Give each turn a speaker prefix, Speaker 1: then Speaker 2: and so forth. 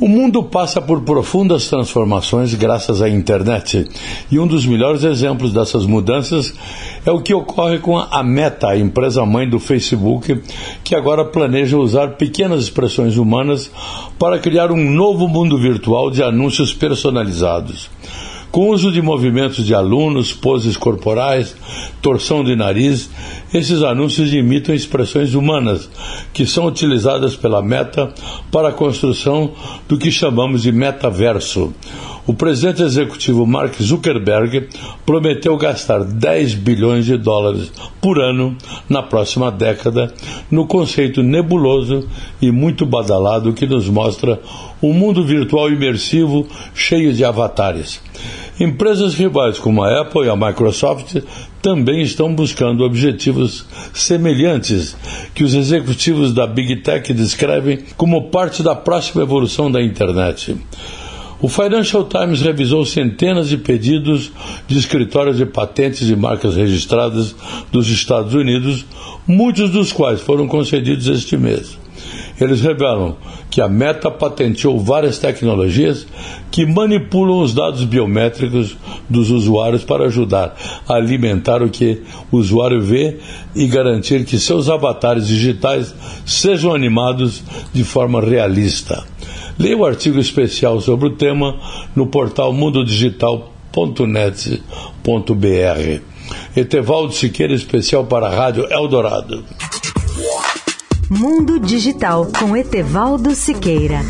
Speaker 1: O mundo passa por profundas transformações graças à internet. E um dos melhores exemplos dessas mudanças é o que ocorre com a Meta, a empresa mãe do Facebook, que agora planeja usar pequenas expressões humanas para criar um novo mundo virtual de anúncios personalizados. Com uso de movimentos de alunos, poses corporais, torção de nariz, esses anúncios imitam expressões humanas que são utilizadas pela Meta para a construção do que chamamos de metaverso. O presidente executivo Mark Zuckerberg prometeu gastar 10 bilhões de dólares por ano na próxima década no conceito nebuloso e muito badalado que nos mostra um mundo virtual imersivo cheio de avatares. Empresas rivais como a Apple e a Microsoft também estão buscando objetivos semelhantes que os executivos da Big Tech descrevem como parte da próxima evolução da internet. O Financial Times revisou centenas de pedidos de escritórios de patentes e marcas registradas dos Estados Unidos, muitos dos quais foram concedidos este mês. Eles revelam que a Meta patenteou várias tecnologias que manipulam os dados biométricos dos usuários para ajudar a alimentar o que o usuário vê e garantir que seus avatares digitais sejam animados de forma realista. Leia o artigo especial sobre o tema no portal mundodigital.net.br. Etevaldo Siqueira, especial para a Rádio Eldorado.
Speaker 2: Mundo Digital com Etevaldo Siqueira.